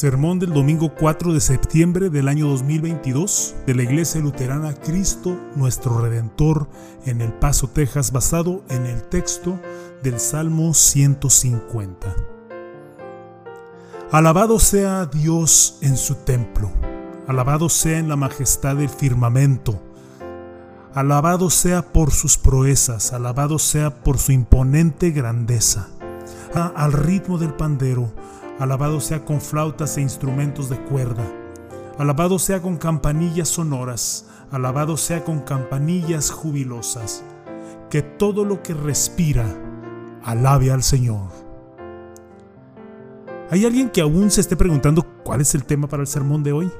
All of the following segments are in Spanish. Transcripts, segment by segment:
Sermón del domingo 4 de septiembre del año 2022 de la Iglesia Luterana Cristo nuestro Redentor en El Paso, Texas, basado en el texto del Salmo 150. Alabado sea Dios en su templo, alabado sea en la majestad del firmamento, alabado sea por sus proezas, alabado sea por su imponente grandeza. Ah, al ritmo del pandero, Alabado sea con flautas e instrumentos de cuerda. Alabado sea con campanillas sonoras. Alabado sea con campanillas jubilosas. Que todo lo que respira alabe al Señor. ¿Hay alguien que aún se esté preguntando cuál es el tema para el sermón de hoy?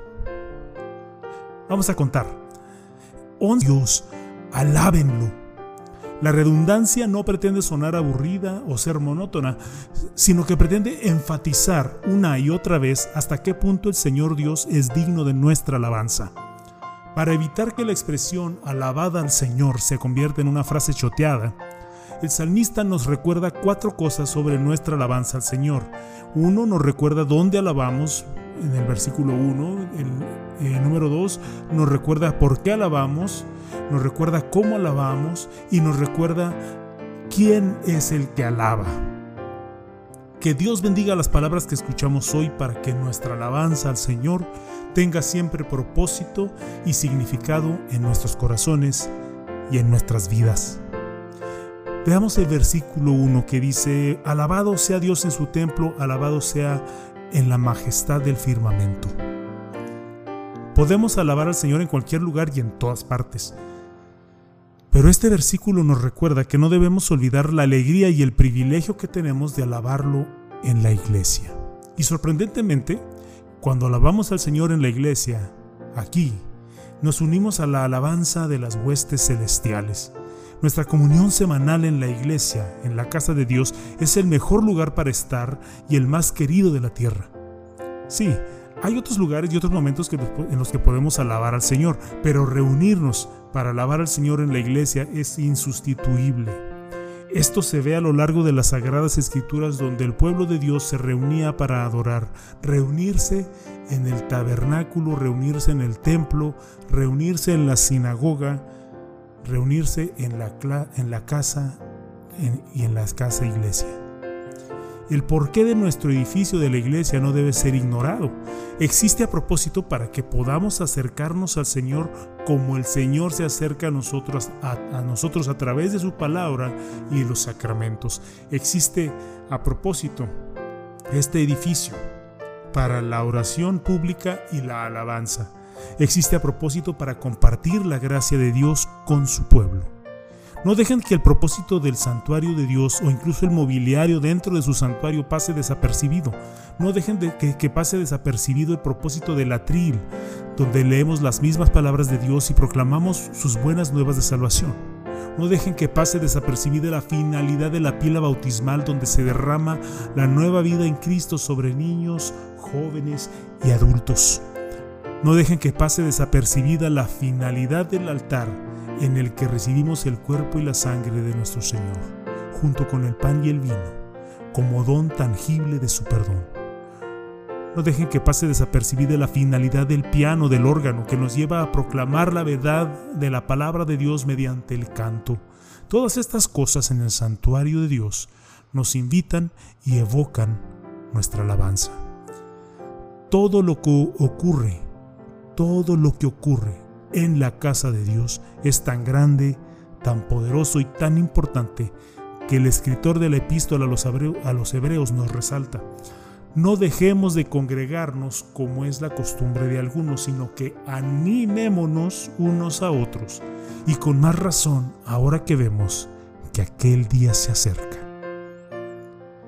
Vamos a contar. Oh Dios, alábenlo la redundancia no pretende sonar aburrida o ser monótona, sino que pretende enfatizar una y otra vez hasta qué punto el Señor Dios es digno de nuestra alabanza. Para evitar que la expresión alabada al Señor se convierta en una frase choteada, el salmista nos recuerda cuatro cosas sobre nuestra alabanza al Señor. Uno nos recuerda dónde alabamos, en el versículo 1. El, eh, número 2 nos recuerda por qué alabamos, nos recuerda cómo alabamos y nos recuerda quién es el que alaba. Que Dios bendiga las palabras que escuchamos hoy para que nuestra alabanza al Señor tenga siempre propósito y significado en nuestros corazones y en nuestras vidas. Veamos el versículo 1 que dice, Alabado sea Dios en su templo, alabado sea en la majestad del firmamento. Podemos alabar al Señor en cualquier lugar y en todas partes. Pero este versículo nos recuerda que no debemos olvidar la alegría y el privilegio que tenemos de alabarlo en la iglesia. Y sorprendentemente, cuando alabamos al Señor en la iglesia, aquí, nos unimos a la alabanza de las huestes celestiales. Nuestra comunión semanal en la iglesia, en la casa de Dios, es el mejor lugar para estar y el más querido de la tierra. Sí, hay otros lugares y otros momentos en los que podemos alabar al Señor, pero reunirnos para alabar al Señor en la iglesia es insustituible. Esto se ve a lo largo de las sagradas escrituras donde el pueblo de Dios se reunía para adorar, reunirse en el tabernáculo, reunirse en el templo, reunirse en la sinagoga, reunirse en la, casa y en la casa iglesia. El porqué de nuestro edificio de la iglesia no debe ser ignorado. Existe a propósito para que podamos acercarnos al Señor como el Señor se acerca a nosotros a, nosotros a través de su palabra y los sacramentos. Existe a propósito este edificio para la oración pública y la alabanza existe a propósito para compartir la gracia de Dios con su pueblo. No dejen que el propósito del santuario de Dios o incluso el mobiliario dentro de su santuario pase desapercibido. No dejen de que, que, pase desapercibido el propósito del atril, donde leemos las mismas palabras de Dios y proclamamos sus buenas nuevas de salvación. No dejen que pase desapercibida la finalidad de la pila bautismal donde se derrama la nueva vida en Cristo sobre niños, jóvenes y adultos. No dejen que pase desapercibida la finalidad del altar en el que recibimos el cuerpo y la sangre de nuestro Señor, junto con el pan y el vino, como don tangible de su perdón. No dejen que pase desapercibida la finalidad del piano, del órgano, que nos lleva a proclamar la verdad de la palabra de Dios mediante el canto. Todas estas cosas en el santuario de Dios nos invitan y evocan nuestra alabanza. Todo lo que ocurre todo lo que ocurre en la casa de Dios es tan grande, tan poderoso y tan importante que el escritor de la epístola a los, hebreos, nos resalta. No dejemos de congregarnos como es la costumbre de algunos, sino que animémonos unos a otros. Y con más razón ahora que vemos que aquel día se acerca.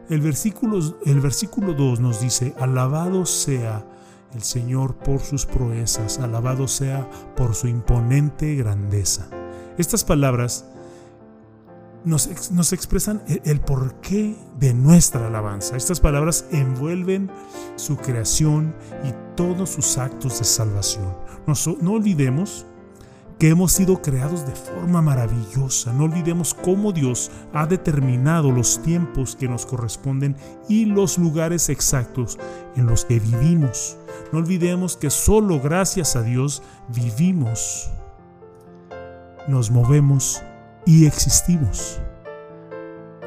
El versículo, el versículo 2 nos dice, alabado sea el Señor por sus proezas, alabado sea por su imponente grandeza. Estas palabras nos, nos, expresan el, porqué de nuestra alabanza. Estas palabras envuelven su creación y todos sus actos de salvación. no olvidemos que hemos sido creados de forma maravillosa. No olvidemos cómo Dios ha determinado los tiempos que nos corresponden y los lugares exactos en los que vivimos. No olvidemos que solo gracias a Dios vivimos, nos movemos y existimos.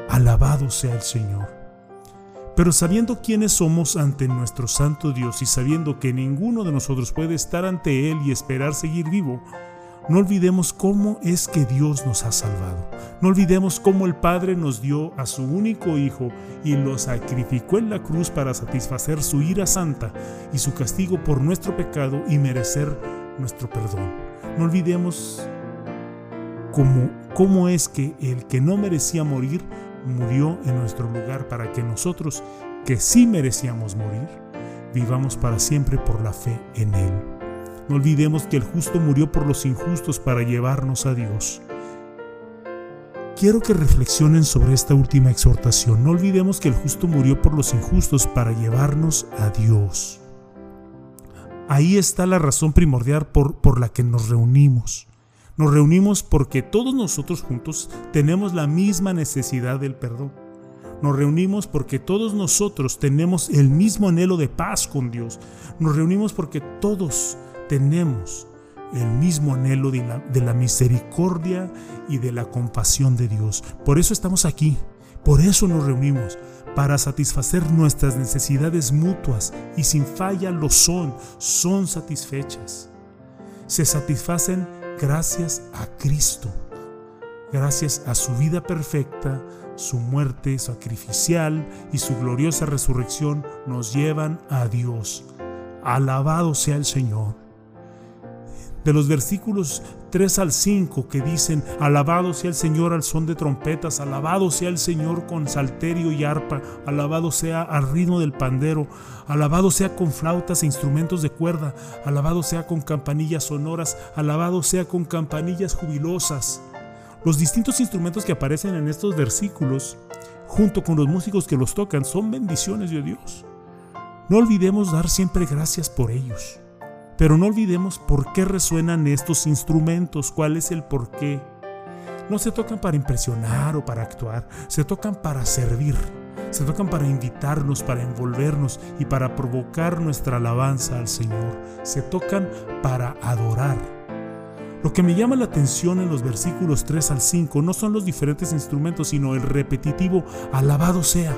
Alabado sea el Señor. Pero sabiendo quiénes somos ante nuestro Santo Dios y sabiendo que ninguno de nosotros puede estar ante Él y esperar seguir vivo, no olvidemos cómo es que Dios nos ha salvado. No olvidemos cómo el Padre nos dio a su único Hijo y lo sacrificó en la cruz para satisfacer su ira santa y su castigo por nuestro pecado y merecer nuestro perdón. No olvidemos cómo, cómo es que el que no merecía morir murió en nuestro lugar para que nosotros, que sí merecíamos morir, vivamos para siempre por la fe en Él. No olvidemos que el justo murió por los injustos para llevarnos a Dios. Quiero que reflexionen sobre esta última exhortación. No olvidemos que el justo murió por los injustos para llevarnos a Dios. Ahí está la razón primordial por, por la que nos reunimos. Nos reunimos porque todos nosotros juntos tenemos la misma necesidad del perdón. Nos reunimos porque todos nosotros tenemos el mismo anhelo de paz con Dios. Nos reunimos porque todos tenemos el mismo anhelo de la, misericordia y de la compasión de Dios. Por eso estamos aquí, por eso nos reunimos, para satisfacer nuestras necesidades mutuas y sin falla lo son, son satisfechas. Se satisfacen gracias a Cristo, gracias a su vida perfecta, su muerte sacrificial y su gloriosa resurrección nos llevan a Dios. Alabado sea el Señor. De los versículos 3 al 5 que dicen, alabado sea el Señor al son de trompetas, alabado sea el Señor con salterio y arpa, alabado sea al ritmo del pandero, alabado sea con flautas e instrumentos de cuerda, alabado sea con campanillas sonoras, alabado sea con campanillas jubilosas. Los distintos instrumentos que aparecen en estos versículos, junto con los músicos que los tocan, son bendiciones de Dios. No olvidemos dar siempre gracias por ellos. Pero no olvidemos por qué resuenan estos instrumentos, cuál es el por qué. No se tocan para impresionar o para actuar, se tocan para servir, se tocan para invitarnos, para envolvernos y para provocar nuestra alabanza al Señor, se tocan para adorar. Lo que me llama la atención en los versículos 3 al 5 no son los diferentes instrumentos, sino el repetitivo alabado sea.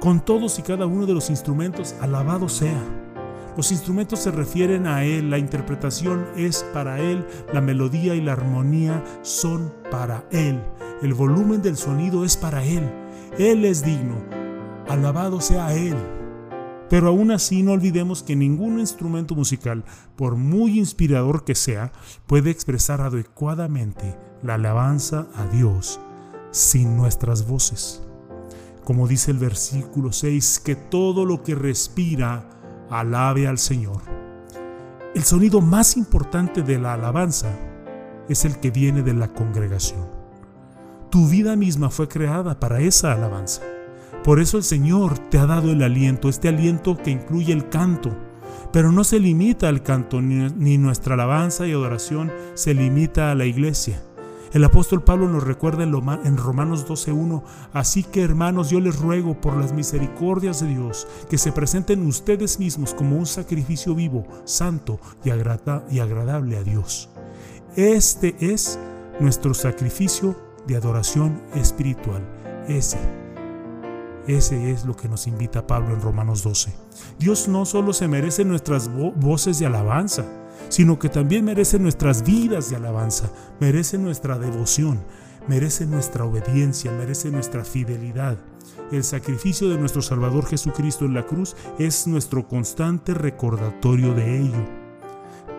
Con todos y cada uno de los instrumentos, alabado sea. Los instrumentos se refieren a Él, la interpretación es para Él, la melodía y la armonía son para Él, el volumen del sonido es para Él, Él es digno, alabado sea Él. Pero aún así no olvidemos que ningún instrumento musical, por muy inspirador que sea, puede expresar adecuadamente la alabanza a Dios sin nuestras voces. Como dice el versículo 6, que todo lo que respira, alabe al Señor. El sonido más importante de la alabanza es el que viene de la congregación. Tu vida misma fue creada para esa alabanza. Por eso el Señor te ha dado el aliento, este aliento que incluye el canto. Pero no se limita al canto, ni, nuestra alabanza y adoración se limita a la iglesia. El apóstol Pablo nos recuerda en Romanos 12.1, así que hermanos, yo les ruego por las misericordias de Dios que se presenten ustedes mismos como un sacrificio vivo, santo y, agradable a Dios. Este es nuestro sacrificio de adoración espiritual. Ese ese es lo que nos invita Pablo en Romanos 12. Dios no solo se merece nuestras voces de alabanza, sino que también merece nuestras vidas de alabanza, merece nuestra devoción, merece nuestra obediencia, merece nuestra fidelidad. El sacrificio de nuestro Salvador Jesucristo en la cruz es nuestro constante recordatorio de ello.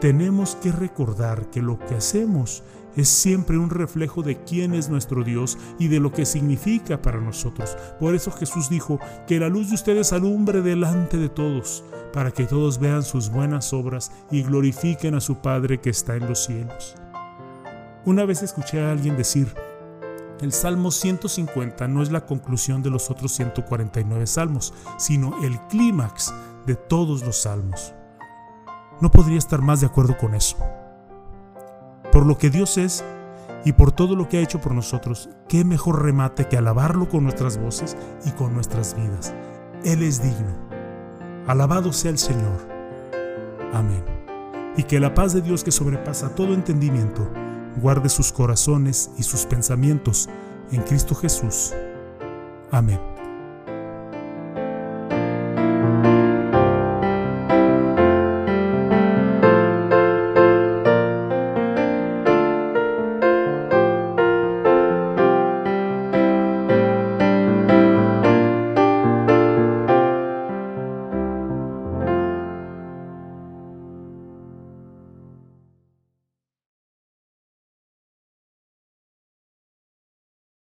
Tenemos que recordar que lo que hacemos es siempre un reflejo de quién es nuestro Dios y de lo que significa para nosotros. Por eso Jesús dijo, que la luz de ustedes alumbre delante de todos, para que todos vean sus buenas obras y glorifiquen a su Padre que está en los cielos. Una vez escuché a alguien decir, el Salmo 150 no es la conclusión de los otros 149 salmos, sino el clímax de todos los salmos. No podría estar más de acuerdo con eso. Por lo que Dios es y por todo lo que ha hecho por nosotros, qué mejor remate que alabarlo con nuestras voces y con nuestras vidas. Él es digno. Alabado sea el Señor. Amén. Y que la paz de Dios que sobrepasa todo entendimiento, guarde sus corazones y sus pensamientos en Cristo Jesús. Amén.